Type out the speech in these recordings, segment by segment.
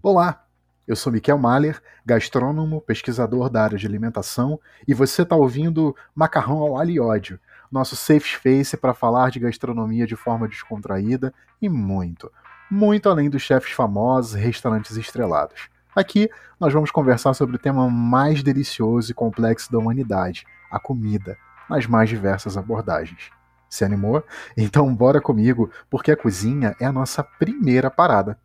Olá, eu sou Miquel Mahler, gastrônomo, pesquisador da área de alimentação, e você está ouvindo Macarrão ao Alho e Ódio, nosso safe space para falar de gastronomia de forma descontraída e muito, muito além dos chefes famosos e restaurantes estrelados. Aqui nós vamos conversar sobre o tema mais delicioso e complexo da humanidade, a comida, nas mais diversas abordagens. Se animou? Então bora comigo, porque a cozinha é a nossa primeira parada.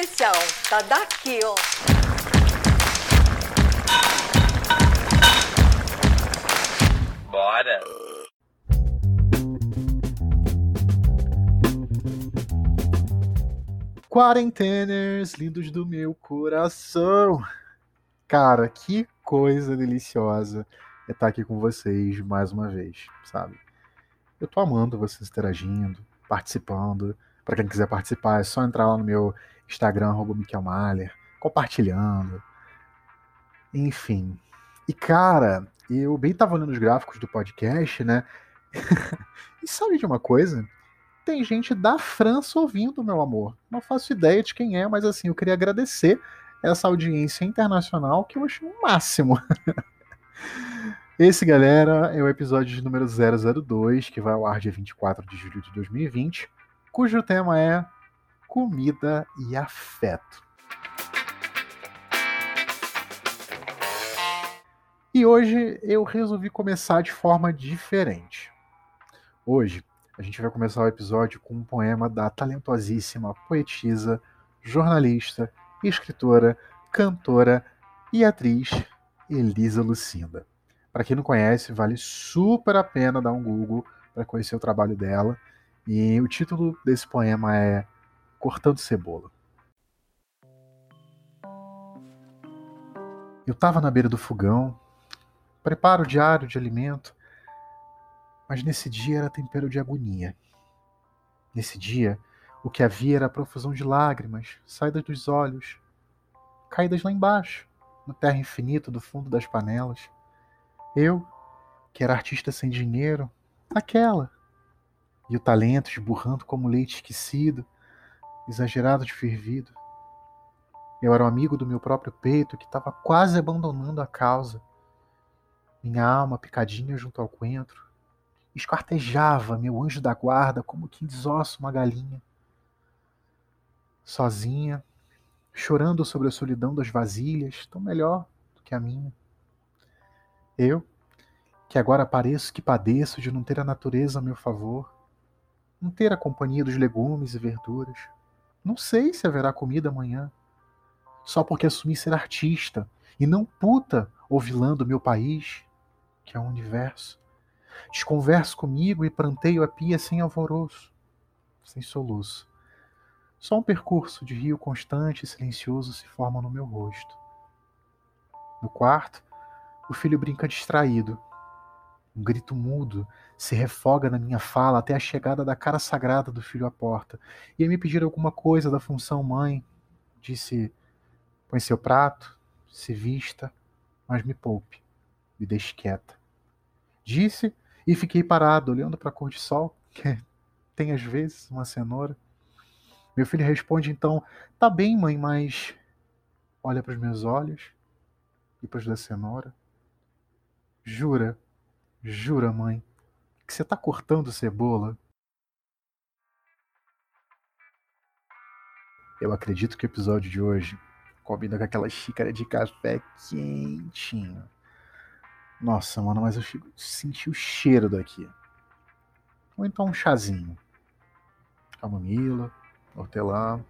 Especial. Tá daqui, ó. Bora! Quarenteners, lindos do meu coração. Cara, que coisa deliciosa é estar aqui com vocês mais uma vez, sabe? Eu tô amando vocês interagindo, participando. Para quem quiser participar, é só entrar lá no meu Instagram, arroba Miquel Mahler, compartilhando. Enfim. E cara, eu bem tava olhando os gráficos do podcast, né? e sabe de uma coisa? Tem gente da França ouvindo, meu amor. Não faço ideia de quem é, mas assim, eu queria agradecer essa audiência internacional que eu achei o máximo. Esse, galera, é o episódio de número 002, que vai ao ar dia 24 de julho de 2020, cujo tema é comida e afeto. E hoje eu resolvi começar de forma diferente. Hoje a gente vai começar o episódio com um poema da talentosíssima poetisa, jornalista, escritora, cantora e atriz Elisa Lucinda. Para quem não conhece, vale super a pena dar um Google para conhecer o trabalho dela. E o título desse poema é Cortando Cebola. Eu estava na beira do fogão, preparo diário de alimento, mas nesse dia era tempero de agonia. Nesse dia, o que havia era a profusão de lágrimas, saídas dos olhos, caídas lá embaixo, no terra infinito do fundo das panelas. Eu, que era artista sem dinheiro, aquela. E o talento esburrando como leite esquecido, exagerado de fervido. Eu era um amigo do meu próprio peito que estava quase abandonando a causa. Minha alma picadinha junto ao coentro, esquartejava meu anjo da guarda como quem desossa uma galinha. Sozinha, chorando sobre a solidão das vasilhas, tão melhor do que a minha. Eu, que agora pareço que padeço de não ter a natureza a meu favor, não ter a companhia dos legumes e verduras. Não sei se haverá comida amanhã. Só porque assumi ser artista e não puta ou vilã do meu país, que é o universo. Desconverso comigo e planteio a pia sem alvoroço, sem soluço. Só um percurso de rio constante e silencioso se forma no meu rosto. No quarto, o filho brinca distraído. Um grito mudo se refoga na minha fala até a chegada da cara sagrada do filho à porta. E me pedir alguma coisa da função mãe. Disse: Põe seu prato, se vista, mas me poupe, me deixe quieta. Disse e fiquei parado, olhando para a cor de sol, que tem às vezes uma cenoura. Meu filho responde então: Tá bem, mãe, mas. Olha para os meus olhos e para os da cenoura. Jura, jura, mãe, que você está cortando cebola? Eu acredito que o episódio de hoje combina com aquela xícara de café quentinho. Nossa, mano, mas eu senti o cheiro daqui. Ou então um chazinho. Camomila, hortelã.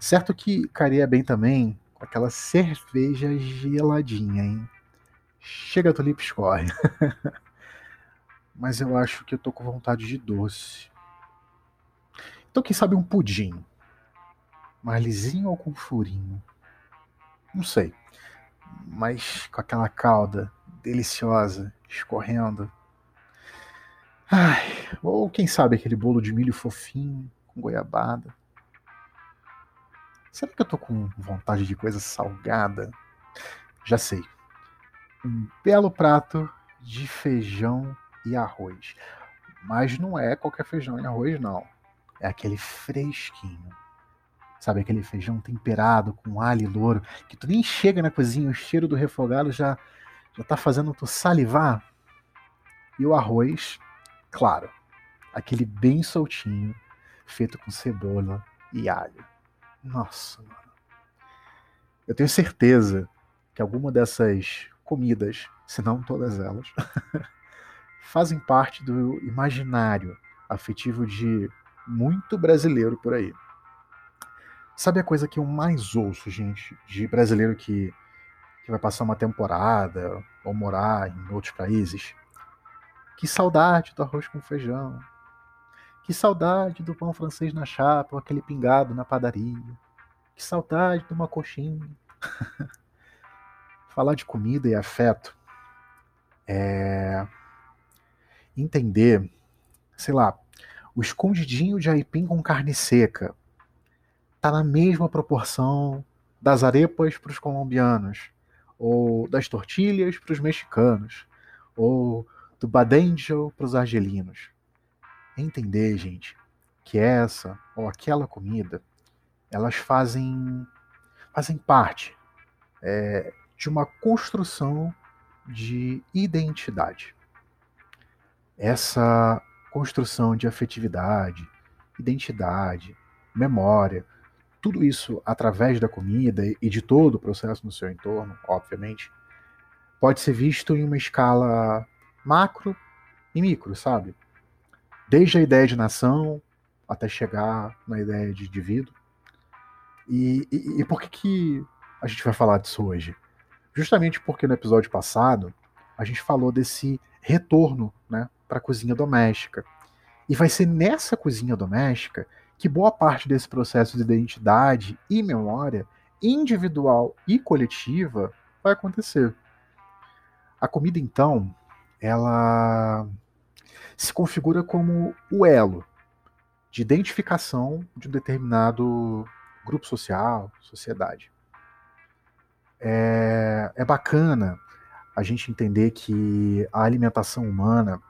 Certo que caria bem também com aquela cerveja geladinha, hein? Chega, tulipa, escorre. Mas eu acho que eu tô com vontade de doce. Então, quem sabe um pudim? Mais lisinho ou com furinho? Não sei. Mas com aquela calda deliciosa escorrendo. Ai, ou quem sabe aquele bolo de milho fofinho com goiabada. Será que eu tô com vontade de coisa salgada? Já sei. Um belo prato de feijão e arroz. Mas não é qualquer feijão e arroz, não. É aquele fresquinho. Sabe, aquele feijão temperado com alho e louro, que tu nem chega na cozinha, o cheiro do refogado já, já tá fazendo tu salivar. E o arroz, claro, aquele bem soltinho, feito com cebola e alho. Nossa, mano. Eu tenho certeza que alguma dessas comidas, se não todas elas, fazem parte do imaginário afetivo de muito brasileiro por aí. Sabe a coisa que eu mais ouço, gente, de brasileiro que, que vai passar uma temporada ou morar em outros países? Que saudade do arroz com feijão. Que saudade do pão francês na chapa, ou aquele pingado na padaria. Que saudade de uma coxinha. Falar de comida e afeto é entender, sei lá, o escondidinho de aipim com carne seca tá na mesma proporção das arepas para os colombianos, ou das tortilhas para os mexicanos, ou do badenjo para os argelinos. Entender, gente, que essa ou aquela comida, elas fazem fazem parte é, de uma construção de identidade essa construção de afetividade, identidade, memória, tudo isso através da comida e de todo o processo no seu entorno, obviamente, pode ser visto em uma escala macro e micro, sabe? Desde a ideia de nação até chegar na ideia de indivíduo. E, e, e por que, que a gente vai falar disso hoje? Justamente porque no episódio passado a gente falou desse retorno né, para a cozinha doméstica. E vai ser nessa cozinha doméstica que boa parte desse processo de identidade e memória, individual e coletiva, vai acontecer. A comida, então, ela se configura como o elo de identificação de um determinado grupo social, sociedade. É, é bacana a gente entender que a alimentação humana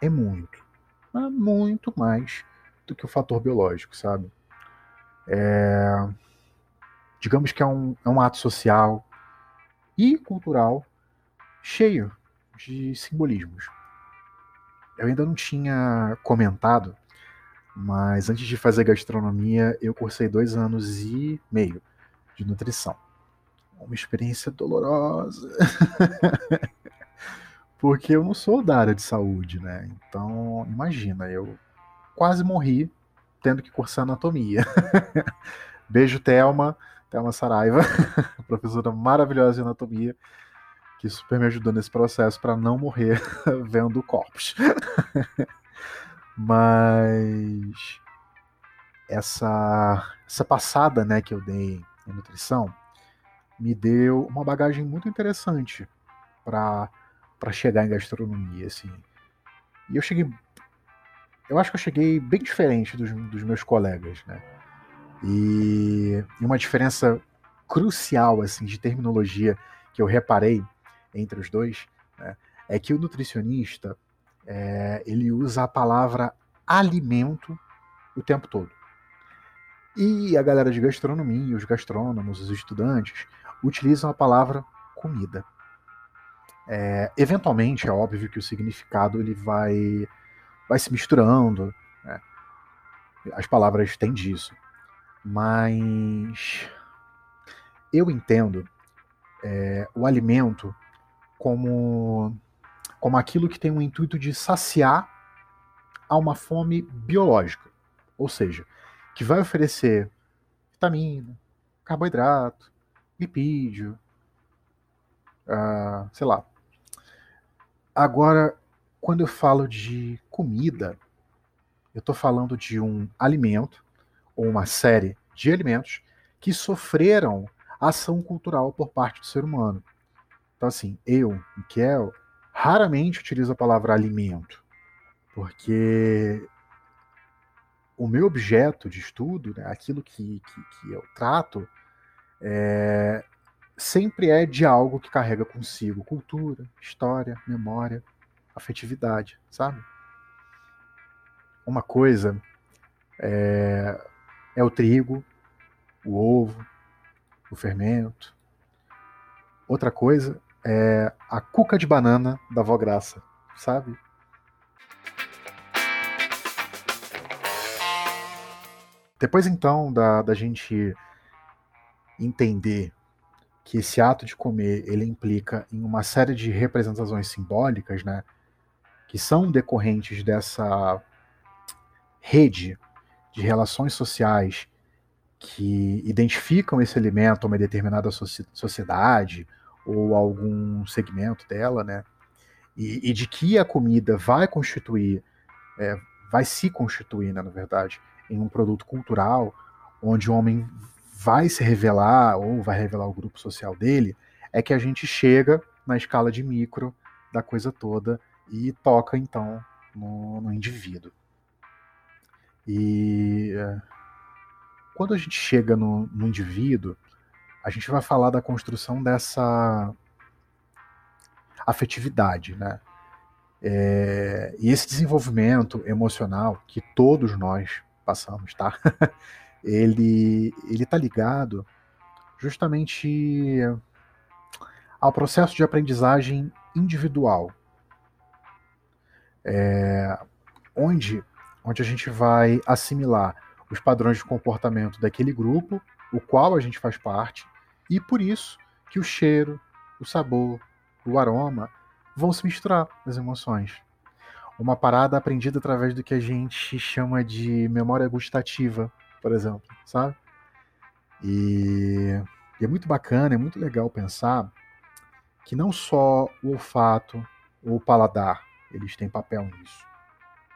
é muito, muito mais do que o fator biológico, sabe? É, digamos que é um, é um ato social e cultural cheio de simbolismos. Eu ainda não tinha comentado, mas antes de fazer gastronomia, eu cursei dois anos e meio de nutrição. Uma experiência dolorosa. Porque eu não sou da área de saúde, né? Então, imagina, eu quase morri tendo que cursar anatomia. Beijo, Thelma, Thelma Saraiva, professora maravilhosa de anatomia, que super me ajudou nesse processo para não morrer vendo corpos. Mas essa, essa passada né, que eu dei em nutrição me deu uma bagagem muito interessante para chegar em gastronomia, assim. E eu cheguei. Eu acho que eu cheguei bem diferente dos, dos meus colegas, né? E, e uma diferença crucial, assim, de terminologia que eu reparei entre os dois, né, é que o nutricionista é, ele usa a palavra alimento o tempo todo. E a galera de gastronomia, os gastrônomos, os estudantes, utilizam a palavra comida. É, eventualmente, é óbvio que o significado ele vai, vai se misturando, né? as palavras têm disso, mas eu entendo é, o alimento como, como aquilo que tem o intuito de saciar a uma fome biológica, ou seja, que vai oferecer vitamina, carboidrato, lipídio, uh, sei lá, Agora, quando eu falo de comida, eu estou falando de um alimento ou uma série de alimentos que sofreram ação cultural por parte do ser humano. Então, assim, eu, Miquel, raramente utilizo a palavra alimento, porque o meu objeto de estudo, né, aquilo que, que, que eu trato, é, sempre é de algo que carrega consigo cultura, história, memória, afetividade, sabe? Uma coisa é, é o trigo, o ovo, o fermento. Outra coisa é a cuca de banana da avó Graça, sabe? Depois então da, da gente entender que esse ato de comer ele implica em uma série de representações simbólicas, né, que são decorrentes dessa rede de relações sociais que identificam esse alimento a uma determinada sociedade ou algum segmento dela, né, e, e de que a comida vai constituir, é, vai se constituir, né, na verdade, em um produto cultural onde o homem vai se revelar ou vai revelar o grupo social dele, é que a gente chega na escala de micro da coisa toda e toca então no, no indivíduo. E é, quando a gente chega no, no indivíduo, a gente vai falar da construção dessa afetividade, né? É, e esse desenvolvimento emocional que todos nós passamos, tá? ele ele está ligado justamente ao processo de aprendizagem individual, é, onde onde a gente vai assimilar os padrões de comportamento daquele grupo, o qual a gente faz parte, e por isso que o cheiro, o sabor, o aroma vão se misturar nas emoções. Uma parada aprendida através do que a gente chama de memória gustativa, por exemplo, sabe? E, e é muito bacana, é muito legal pensar que não só o olfato ou o paladar eles têm papel nisso.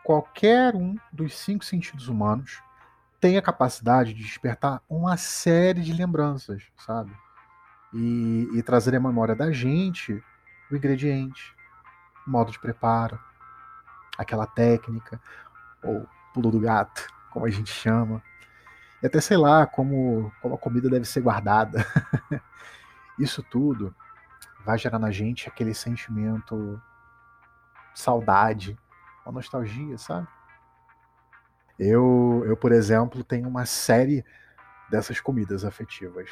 Qualquer um dos cinco sentidos humanos tem a capacidade de despertar uma série de lembranças, sabe? E, e trazer à memória da gente o ingrediente, o modo de preparo, aquela técnica, ou pulo do gato, como a gente chama, até sei lá como, como a comida deve ser guardada. Isso tudo vai gerar na gente aquele sentimento saudade, uma nostalgia, sabe? Eu, eu, por exemplo, tenho uma série dessas comidas afetivas.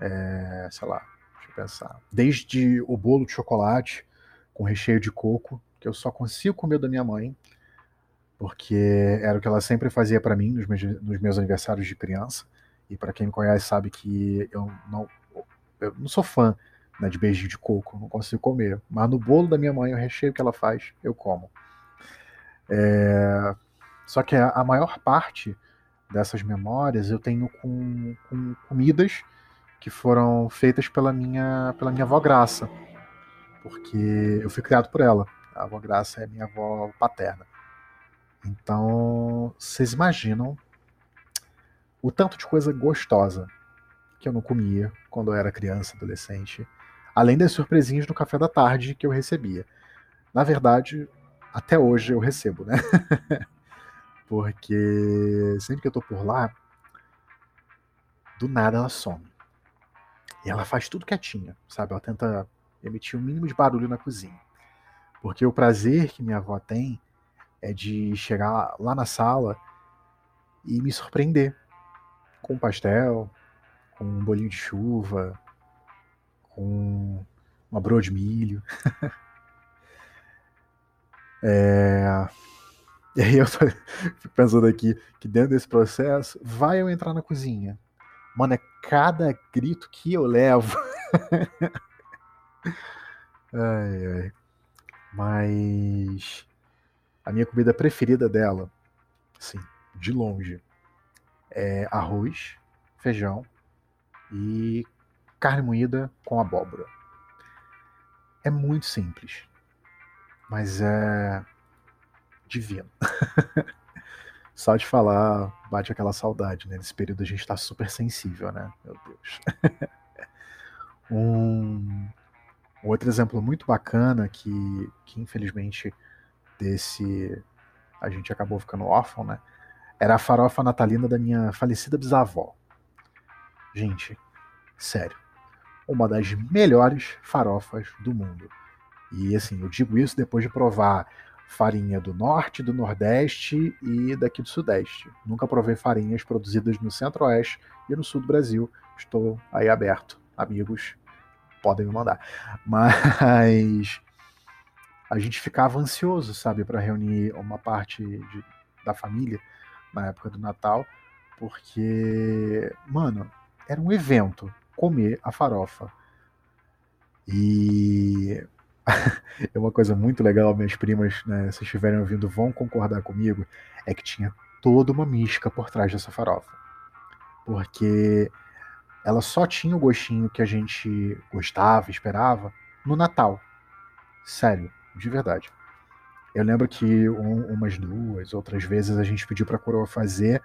É, sei lá, deixa eu pensar. Desde o bolo de chocolate com recheio de coco, que eu só consigo comer da minha mãe, porque era o que ela sempre fazia para mim nos meus, nos meus, aniversários de criança. E para quem me conhece sabe que eu não, eu não sou fã né, de beijinho de coco, não consigo comer. Mas no bolo da minha mãe, o recheio que ela faz, eu como. É... Só que a, maior parte dessas memórias eu tenho com, com, comidas que foram feitas pela minha, pela minha avó Graça. Porque eu fui criado por ela. A avó Graça é minha avó paterna. Então, vocês imaginam o tanto de coisa gostosa que eu não comia quando eu era criança, adolescente, além das surpresinhas no café da tarde que eu recebia. Na verdade, até hoje eu recebo, né? Porque sempre que eu tô por lá, do nada ela some. E ela faz tudo quietinha, sabe? Ela tenta emitir o um mínimo de barulho na cozinha. Porque o prazer que minha avó tem é de chegar lá na sala e me surpreender com um pastel, com um bolinho de chuva, com uma broa de milho. é... E aí eu tô pensando aqui que dentro desse processo, vai eu entrar na cozinha. Mano, é cada grito que eu levo. ai, ai. Mas a minha comida preferida dela, sim, de longe, é arroz, feijão e carne moída com abóbora. É muito simples, mas é divino. Só de falar, bate aquela saudade, né? Nesse período a gente tá super sensível, né? Meu Deus. um outro exemplo muito bacana que, que infelizmente desse a gente acabou ficando órfão, né? Era a farofa natalina da minha falecida bisavó. Gente, sério. uma das melhores farofas do mundo. E assim, eu digo isso depois de provar farinha do norte, do nordeste e daqui do sudeste. Nunca provei farinhas produzidas no centro-oeste e no sul do Brasil. Estou aí aberto, amigos, podem me mandar. Mas a gente ficava ansioso, sabe, para reunir uma parte de, da família na época do Natal, porque, mano, era um evento comer a farofa. E é uma coisa muito legal, minhas primas, né, se estiverem ouvindo, vão concordar comigo, é que tinha toda uma mística por trás dessa farofa. Porque ela só tinha o gostinho que a gente gostava, esperava, no Natal. Sério, de verdade. Eu lembro que um, umas duas, outras vezes a gente pediu pra coroa fazer,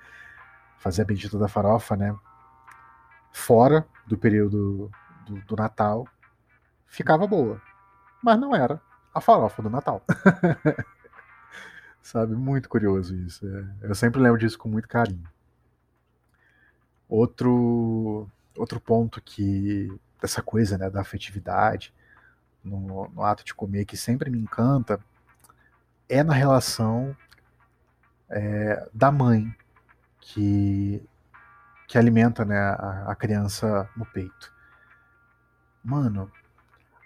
fazer a bendita da farofa, né? Fora do período do, do Natal. Ficava boa mas não era a farofa do Natal. Sabe? Muito curioso isso. É, eu sempre lembro disso com muito carinho. Outro, outro ponto que dessa coisa né, da afetividade no, no ato de comer que sempre me encanta é na relação é, da mãe que, que alimenta né, a, a criança no peito. Mano,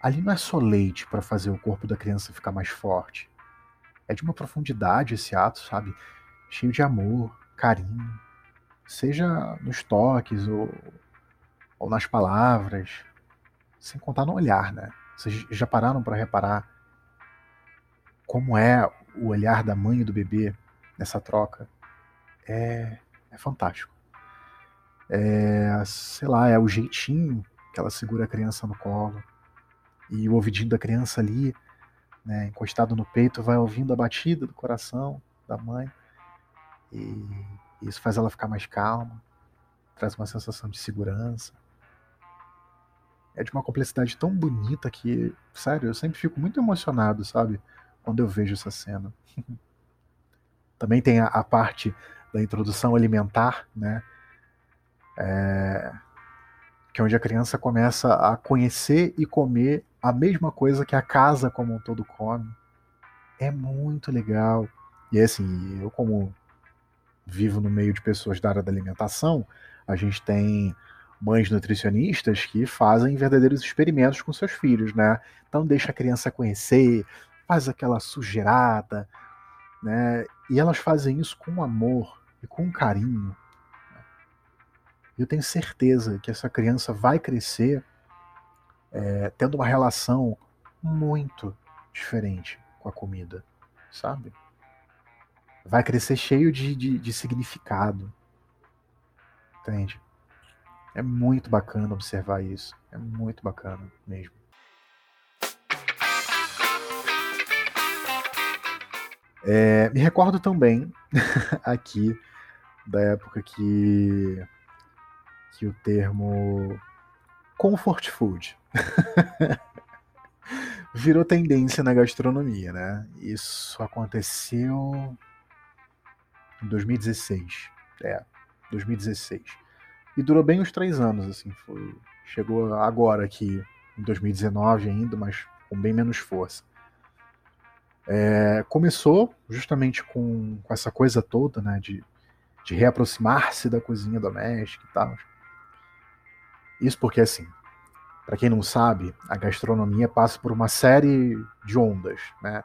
Ali não é só leite para fazer o corpo da criança ficar mais forte. É de uma profundidade esse ato, sabe? Cheio de amor, carinho. Seja nos toques ou, ou nas palavras. Sem contar no olhar, né? Vocês já pararam para reparar como é o olhar da mãe e do bebê nessa troca? É, é fantástico. É, sei lá, é o jeitinho que ela segura a criança no colo e o ouvidinho da criança ali, né, encostado no peito, vai ouvindo a batida do coração da mãe. E isso faz ela ficar mais calma, traz uma sensação de segurança. É de uma complexidade tão bonita que, sério, eu sempre fico muito emocionado, sabe, quando eu vejo essa cena. Também tem a, a parte da introdução alimentar, né? É, que é onde a criança começa a conhecer e comer a mesma coisa que a casa como um todo come. É muito legal. E assim, eu como vivo no meio de pessoas da área da alimentação, a gente tem mães nutricionistas que fazem verdadeiros experimentos com seus filhos, né? Então deixa a criança conhecer, faz aquela sujeirada, né? E elas fazem isso com amor e com carinho. Eu tenho certeza que essa criança vai crescer é, tendo uma relação muito diferente com a comida, sabe? Vai crescer cheio de, de, de significado. Entende? É muito bacana observar isso. É muito bacana mesmo. É, me recordo também aqui da época que, que o termo comfort food virou tendência na gastronomia, né? Isso aconteceu em 2016. É, 2016. E durou bem uns três anos, assim. Foi, chegou agora aqui, em 2019 ainda, mas com bem menos força. É, começou justamente com, com essa coisa toda, né? De, de reaproximar-se da cozinha doméstica e tal. Isso porque, assim, para quem não sabe, a gastronomia passa por uma série de ondas, né?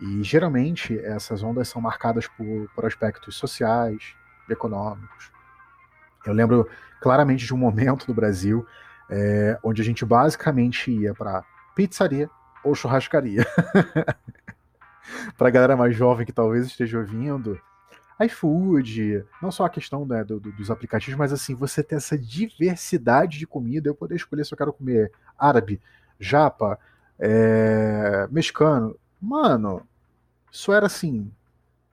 E geralmente essas ondas são marcadas por, por aspectos sociais, econômicos. Eu lembro claramente de um momento no Brasil é, onde a gente basicamente ia para pizzaria ou churrascaria. para a galera mais jovem que talvez esteja ouvindo, iFood, não só a questão né, do, do, dos aplicativos, mas assim, você ter essa diversidade de comida, eu poder escolher se eu quero comer árabe, japa, é, mexicano. Mano, isso era assim,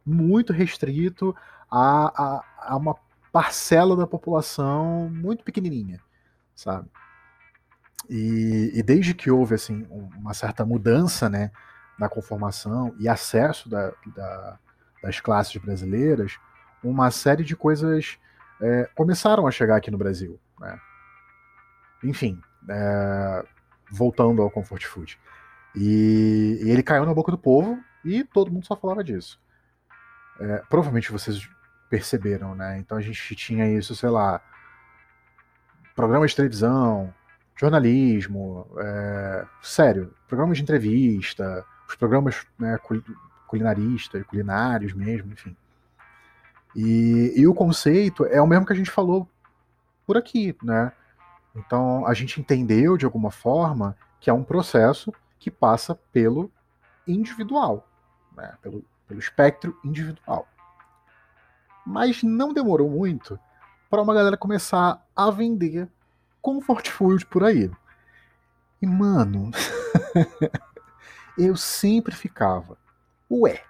muito restrito a, a, a uma parcela da população muito pequenininha, sabe? E, e, desde que houve assim uma certa mudança, né, na conformação e acesso da, da das classes brasileiras, uma série de coisas é, começaram a chegar aqui no Brasil. Né? Enfim, é, voltando ao comfort food. E, e, ele caiu na boca do povo e todo mundo só falava disso. É, provavelmente vocês perceberam, né? Então a gente tinha isso, sei lá, programas de televisão, jornalismo, é, sério, programas de entrevista, os programas né, culinaristas, culinários mesmo, enfim. E, e o conceito é o mesmo que a gente falou por aqui, né? Então a gente entendeu de alguma forma que é um processo que passa pelo individual, né? pelo, pelo espectro individual. Mas não demorou muito para uma galera começar a vender comfort food por aí. E mano, eu sempre ficava, ué,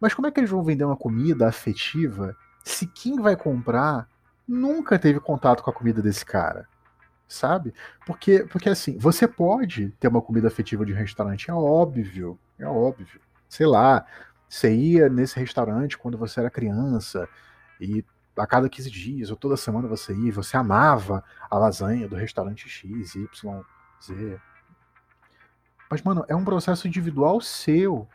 mas como é que eles vão vender uma comida afetiva se quem vai comprar nunca teve contato com a comida desse cara? Sabe? Porque, porque assim, você pode ter uma comida afetiva de um restaurante, é óbvio, é óbvio. Sei lá, você ia nesse restaurante quando você era criança e a cada 15 dias ou toda semana você ia, você amava a lasanha do restaurante X, Y, Z. Mas, mano, é um processo individual seu.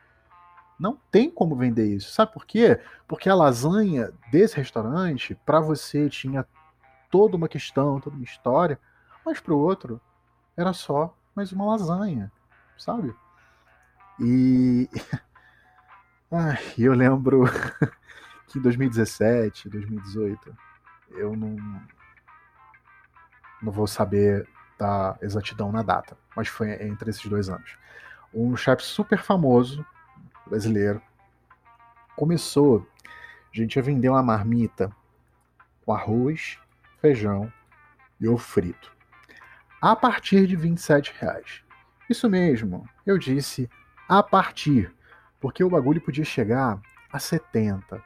Não tem como vender isso. Sabe por quê? Porque a lasanha desse restaurante, para você, tinha toda uma questão, toda uma história, mas pro outro era só mais uma lasanha, sabe? E. Ai, eu lembro que em 2017, 2018, eu não. Não vou saber da exatidão na data, mas foi entre esses dois anos. Um chefe super famoso brasileiro, começou, a gente, a vender uma marmita com arroz, feijão e ovo frito. A partir de 27 reais. Isso mesmo, eu disse a partir, porque o bagulho podia chegar a 70,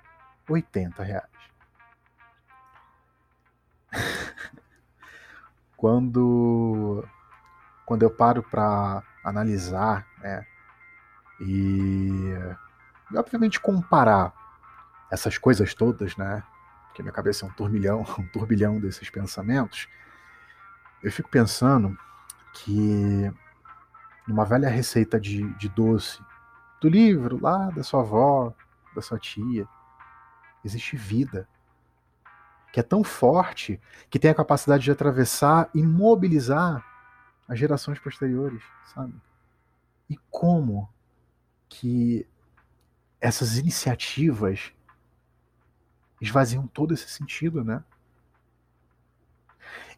80 reais. quando, quando eu paro para analisar né, e, e, obviamente, comparar essas coisas todas, né? Porque minha cabeça é um turbilhão, um turbilhão desses pensamentos. Eu fico pensando que numa velha receita de, de doce do livro lá da sua avó, da sua tia, existe vida que é tão forte que tem a capacidade de atravessar e mobilizar as gerações posteriores, sabe? E como que essas iniciativas esvaziam todo esse sentido, né?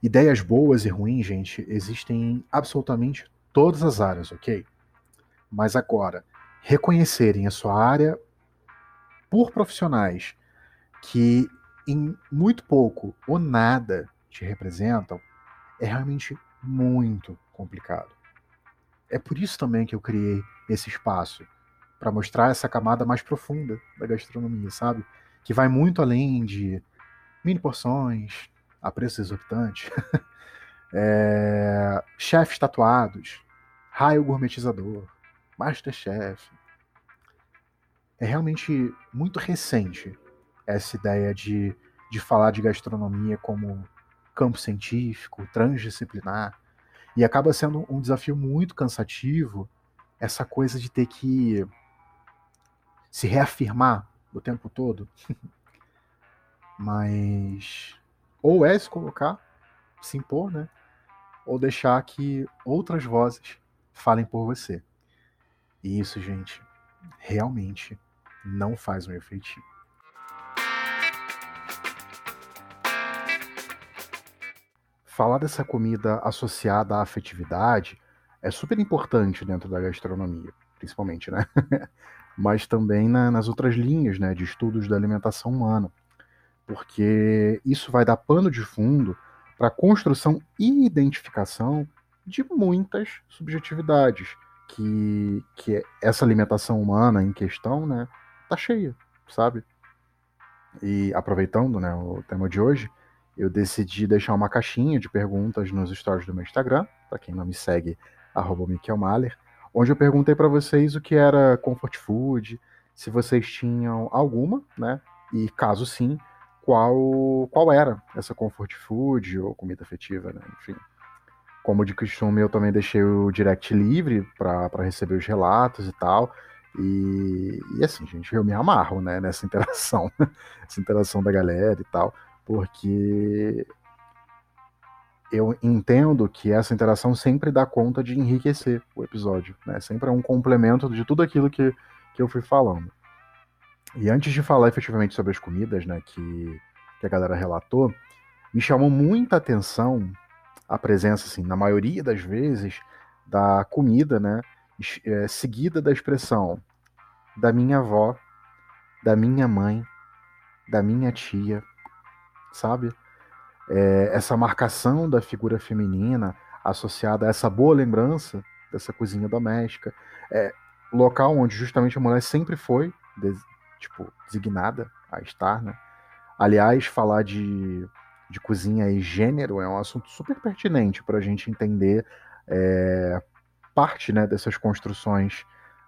Ideias boas e ruins, gente, existem em absolutamente todas as áreas, ok? Mas agora, reconhecerem a sua área por profissionais que em muito pouco ou nada te representam é realmente muito complicado. É por isso também que eu criei esse espaço para mostrar essa camada mais profunda da gastronomia, sabe? Que vai muito além de mini porções a preço exorbitante, é... chefes tatuados, raio gourmetizador, masterchef. É realmente muito recente essa ideia de, de falar de gastronomia como campo científico, transdisciplinar, e acaba sendo um desafio muito cansativo essa coisa de ter que se reafirmar o tempo todo. Mas ou é se colocar, se impor, né? Ou deixar que outras vozes falem por você. E isso, gente, realmente não faz um efetivo. Falar dessa comida associada à afetividade é super importante dentro da gastronomia, principalmente, né? mas também na, nas outras linhas né, de estudos da alimentação humana, porque isso vai dar pano de fundo para a construção e identificação de muitas subjetividades que, que essa alimentação humana em questão né, tá cheia, sabe? E aproveitando né, o tema de hoje, eu decidi deixar uma caixinha de perguntas nos stories do meu Instagram, para quem não me segue, arroba onde eu perguntei para vocês o que era comfort food, se vocês tinham alguma, né? E caso sim, qual qual era essa comfort food ou comida afetiva, né? Enfim. Como de costume, eu também deixei o direct livre para receber os relatos e tal. E, e, assim, gente, eu me amarro, né, nessa interação, essa interação da galera e tal, porque eu entendo que essa interação sempre dá conta de enriquecer o episódio, né? Sempre é um complemento de tudo aquilo que, que eu fui falando. E antes de falar efetivamente sobre as comidas, né, que, que a galera relatou, me chamou muita atenção a presença, assim, na maioria das vezes, da comida, né, é, seguida da expressão da minha avó, da minha mãe, da minha tia, sabe? é, essa marcação da figura feminina associada a essa boa lembrança dessa cozinha doméstica, é, local onde justamente a mulher sempre foi des, tipo designada a estar, né? Aliás, falar de, de cozinha e gênero é um assunto super pertinente para a gente entender é, parte né, dessas construções,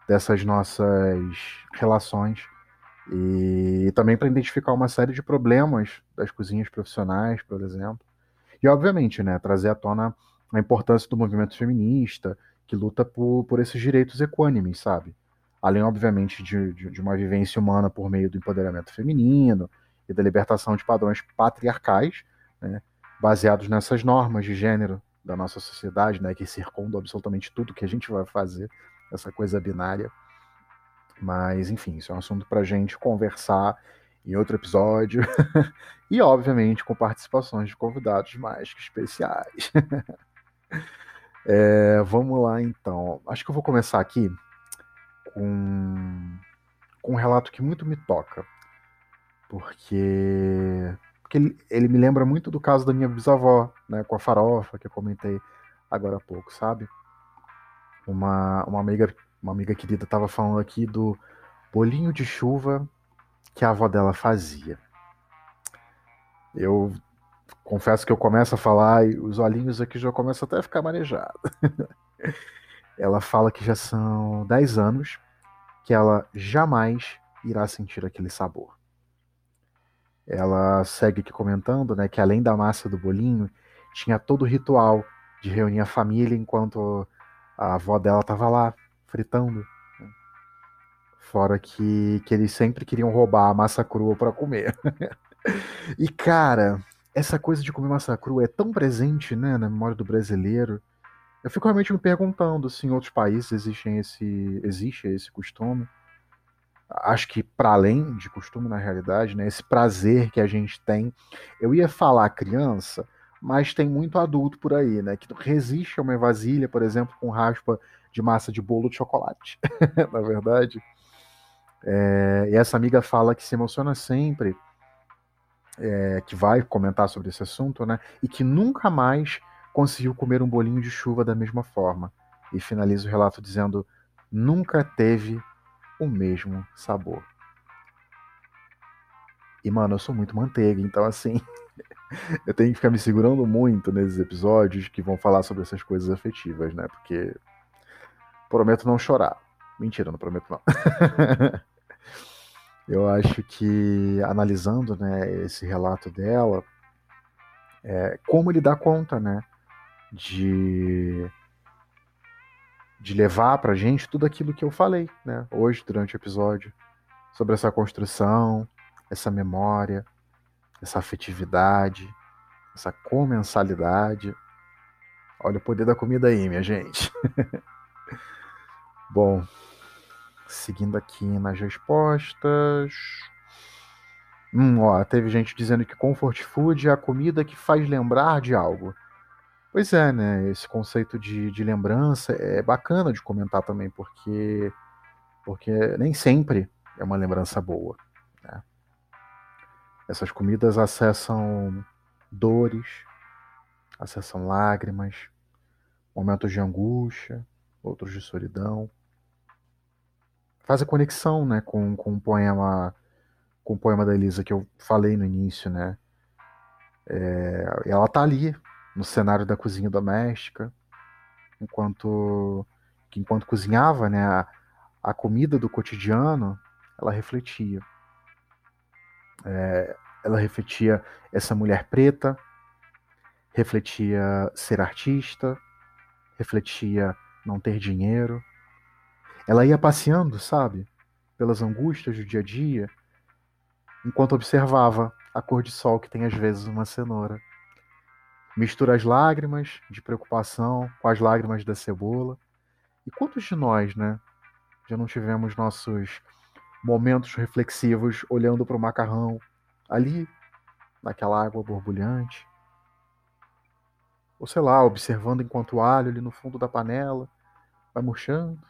dessas nossas relações e também para identificar uma série de problemas das cozinhas profissionais, por exemplo. E, obviamente, né, trazer à tona a importância do movimento feminista, que luta por, por esses direitos equânimes, sabe? Além, obviamente, de, de, de uma vivência humana por meio do empoderamento feminino e da libertação de padrões patriarcais, né, baseados nessas normas de gênero da nossa sociedade, né, que circundam absolutamente tudo que a gente vai fazer, essa coisa binária. Mas, enfim, isso é um assunto para gente conversar em outro episódio. e, obviamente, com participações de convidados mais que especiais. é, vamos lá, então. Acho que eu vou começar aqui com, com um relato que muito me toca. Porque, ele, ele me lembra muito do caso da minha bisavó, né, com a farofa, que eu comentei agora há pouco, sabe? Uma, uma amiga uma amiga querida estava falando aqui do bolinho de chuva que a avó dela fazia. Eu confesso que eu começo a falar e os olhinhos aqui já começam até a ficar marejados. ela fala que já são 10 anos que ela jamais irá sentir aquele sabor. Ela segue aqui comentando né, que além da massa do bolinho, tinha todo o ritual de reunir a família enquanto a avó dela estava lá fritando. Né? Fora que, que eles sempre queriam roubar a massa crua para comer. e cara, essa coisa de comer massa crua é tão presente né, na memória do brasileiro. Eu fico realmente me perguntando se em outros países existem esse, existe esse costume. Acho que para além de costume, na realidade, né, esse prazer que a gente tem. Eu ia falar criança, mas tem muito adulto por aí, né? Que resiste a uma vasilha, por exemplo, com raspa de massa de bolo de chocolate, na verdade. É, e essa amiga fala que se emociona sempre, é, que vai comentar sobre esse assunto, né? E que nunca mais conseguiu comer um bolinho de chuva da mesma forma. E finaliza o relato dizendo: nunca teve o mesmo sabor. E, mano, eu sou muito manteiga, então assim. eu tenho que ficar me segurando muito nesses episódios que vão falar sobre essas coisas afetivas, né? Porque Prometo não chorar. Mentira, não prometo não. eu acho que analisando né, esse relato dela, é, como ele dá conta né, de, de levar pra gente tudo aquilo que eu falei né, hoje durante o episódio, sobre essa construção, essa memória, essa afetividade, essa comensalidade. Olha o poder da comida aí, minha gente. Bom, seguindo aqui nas respostas. Hum, ó, teve gente dizendo que comfort food é a comida que faz lembrar de algo. Pois é, né? Esse conceito de, de lembrança é bacana de comentar também, porque, porque nem sempre é uma lembrança boa. Né? Essas comidas acessam dores, acessam lágrimas, momentos de angústia, outros de solidão. Faz a conexão, né, com, com o poema com o poema da Elisa que eu falei no início, né? É, ela tá ali no cenário da cozinha doméstica, enquanto que enquanto cozinhava, né, a, a comida do cotidiano, ela refletia. É, ela refletia essa mulher preta, refletia ser artista, refletia não ter dinheiro. Ela ia passeando, sabe, pelas angústias do dia a dia, enquanto observava a cor de sol que tem às vezes uma cenoura. Mistura as lágrimas de preocupação com as lágrimas da cebola. E quantos de nós, né, já não tivemos nossos momentos reflexivos olhando para o macarrão ali, naquela água borbulhante? Ou sei lá, observando enquanto o alho ali no fundo da panela vai murchando,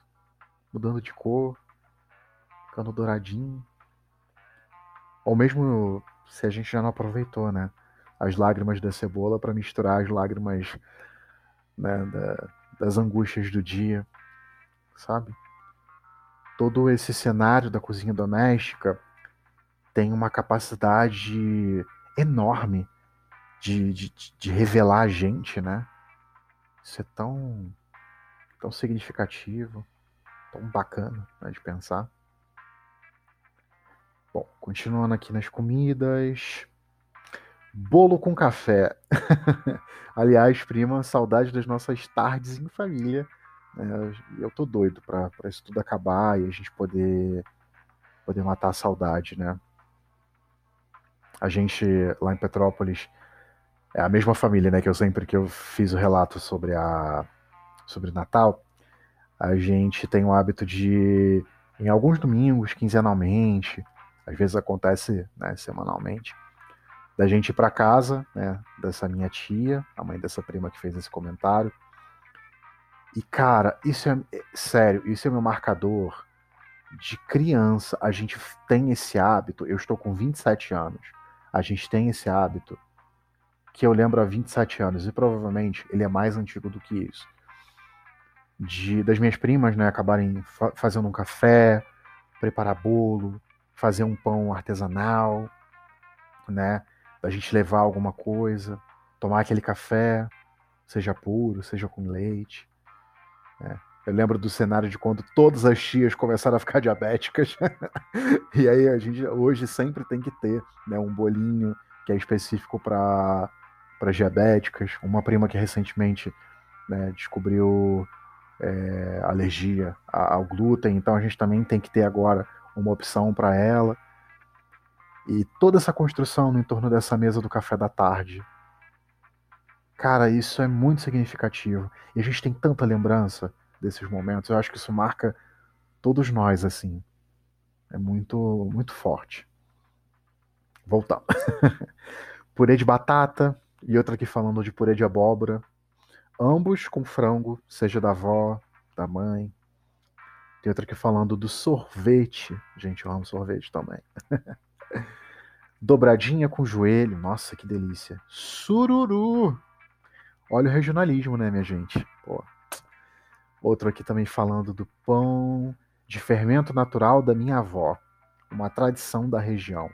mudando de cor, ficando douradinho. Ou mesmo se a gente já não aproveitou, né? As lágrimas da cebola para misturar as lágrimas né, da, das angústias do dia, sabe? Todo esse cenário da cozinha doméstica tem uma capacidade enorme de, de, de revelar a gente, né? Isso é tão, tão significativo, tão bacana né, de pensar. Bom, continuando aqui nas comidas. Bolo com café. Aliás, prima, saudade das nossas tardes em família. Né? Eu tô doido para isso tudo acabar e a gente poder, poder matar a saudade, né? A gente lá em Petrópolis é a mesma família, né? Que eu sempre que eu fiz o relato sobre a sobre Natal, a gente tem o hábito de em alguns domingos, quinzenalmente, às vezes acontece né, semanalmente, da gente ir para casa, né, dessa minha tia, a mãe dessa prima que fez esse comentário. E cara, isso é, é sério, isso é meu marcador de criança. A gente tem esse hábito. Eu estou com 27 anos. A gente tem esse hábito que eu lembro há 27 anos, e provavelmente ele é mais antigo do que isso. De, das minhas primas, né, acabarem fa fazendo um café, preparar bolo, fazer um pão artesanal, né, da gente levar alguma coisa, tomar aquele café, seja puro, seja com leite. Né. Eu lembro do cenário de quando todas as tias começaram a ficar diabéticas. e aí a gente hoje sempre tem que ter né, um bolinho que é específico para para diabéticas. Uma prima que recentemente né, descobriu é, alergia ao glúten, então a gente também tem que ter agora uma opção para ela. E toda essa construção no entorno dessa mesa do café da tarde. Cara, isso é muito significativo. E a gente tem tanta lembrança desses momentos. Eu acho que isso marca todos nós, assim. É muito, muito forte. Voltando. Purê de batata, e outra aqui falando de purê de abóbora. Ambos com frango, seja da avó, da mãe. Tem outra aqui falando do sorvete. Gente, eu amo sorvete também. Dobradinha com joelho. Nossa, que delícia. Sururu. Olha o regionalismo, né, minha gente? Pô. Outro aqui também falando do pão de fermento natural da minha avó. Uma tradição da região.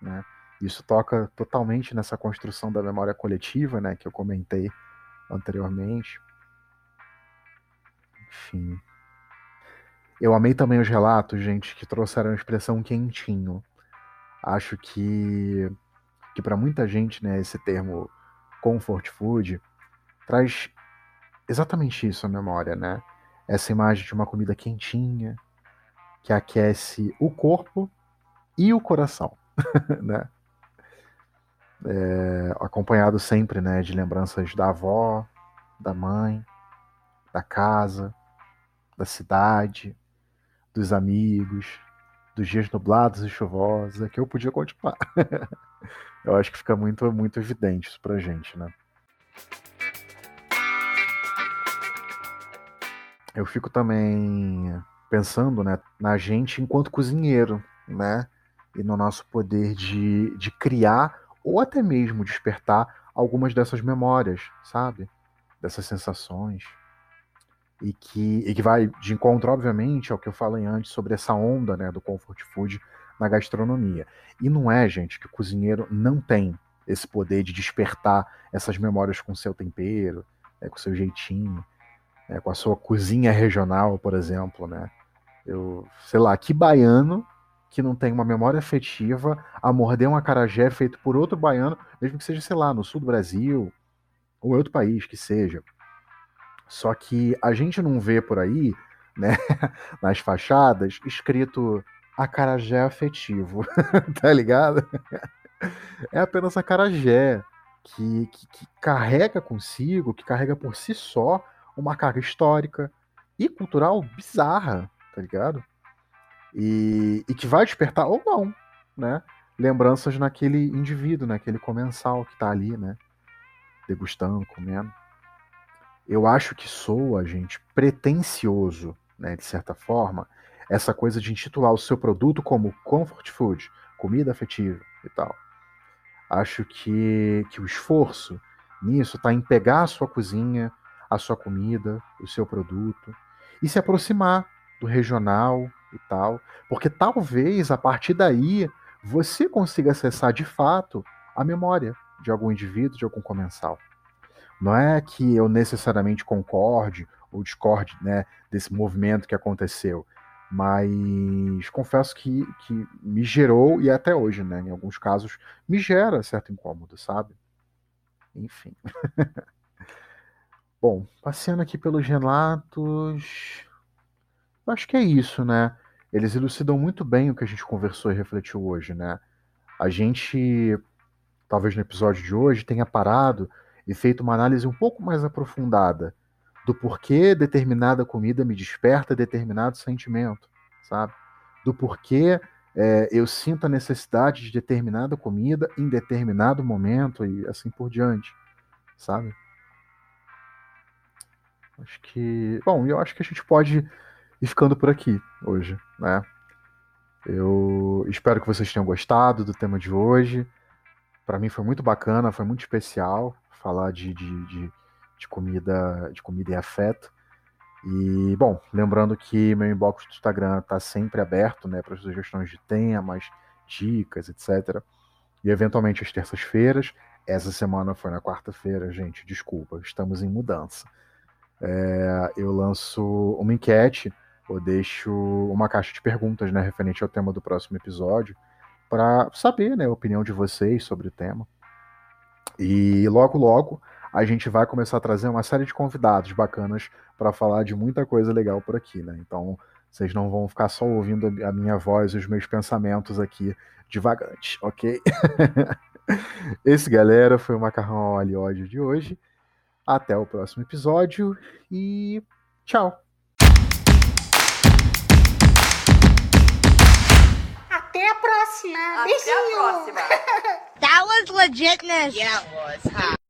Né? Isso toca totalmente nessa construção da memória coletiva, né, que eu comentei anteriormente. Enfim. Eu amei também os relatos, gente, que trouxeram a expressão quentinho. Acho que que para muita gente, né, esse termo comfort food traz exatamente isso à memória, né? Essa imagem de uma comida quentinha que aquece o corpo e o coração, né? é, acompanhado sempre né, de lembranças da avó, da mãe, da casa, da cidade, dos amigos, dos dias nublados e chuvosos, é que eu podia continuar. eu acho que fica muito, muito evidente isso pra gente, né? Eu fico também pensando né, na gente enquanto cozinheiro, né? E no nosso poder de, de criar ou até mesmo despertar algumas dessas memórias, sabe? Dessas sensações. E que, e que vai de encontro, obviamente, ao que eu falei antes sobre essa onda né, do comfort food na gastronomia. E não é, gente, que o cozinheiro não tem esse poder de despertar essas memórias com seu tempero, né, com seu jeitinho, né, com a sua cozinha regional, por exemplo, né? Eu, sei lá, que baiano que não tem uma memória afetiva a morder um acarajé feito por outro baiano, mesmo que seja, sei lá, no sul do Brasil, ou outro país que seja. Só que a gente não vê por aí, né, nas fachadas, escrito acarajé afetivo, tá ligado? É apenas acarajé que, que, que carrega consigo, que carrega por si só uma carga histórica e cultural bizarra, tá ligado? E, e que vai despertar ou não, né? Lembranças naquele indivíduo, naquele comensal que tá ali, né? Degustando, comendo. Eu acho que soa, gente, pretencioso, né? De certa forma, essa coisa de intitular o seu produto como comfort food, comida afetiva e tal. Acho que, que o esforço nisso está em pegar a sua cozinha, a sua comida, o seu produto e se aproximar do regional e tal, porque talvez a partir daí você consiga acessar de fato a memória de algum indivíduo, de algum comensal. Não é que eu necessariamente concorde ou discorde né, desse movimento que aconteceu, mas confesso que, que me gerou, e até hoje, né, em alguns casos, me gera certo incômodo, sabe? Enfim. Bom, passeando aqui pelos relatos. Acho que é isso, né? Eles elucidam muito bem o que a gente conversou e refletiu hoje, né? A gente, talvez no episódio de hoje, tenha parado e feito uma análise um pouco mais aprofundada do porquê determinada comida me desperta determinado sentimento, sabe? Do porquê é, eu sinto a necessidade de determinada comida em determinado momento e assim por diante, sabe? Acho que. Bom, eu acho que a gente pode ir ficando por aqui hoje, né? Eu espero que vocês tenham gostado do tema de hoje. Para mim foi muito bacana, foi muito especial falar de, de, de de comida, de comida e afeto. E, bom, lembrando que meu inbox do Instagram está sempre aberto, né, para sugestões de temas, dicas, etc. E eventualmente às terças-feiras. Essa semana foi na quarta-feira, gente, desculpa, estamos em mudança. É, eu lanço uma enquete, ou deixo uma caixa de perguntas, né, referente ao tema do próximo episódio, para saber, né, a opinião de vocês sobre o tema. E logo, logo, a gente vai começar a trazer uma série de convidados bacanas para falar de muita coisa legal por aqui, né? Então, vocês não vão ficar só ouvindo a minha voz e os meus pensamentos aqui divagante, ok? Esse, galera, foi o Macarrão ao Alho de hoje. Até o próximo episódio e tchau! Até a próxima! Até Beijinho! a próxima! That was legitness! Yeah, it was.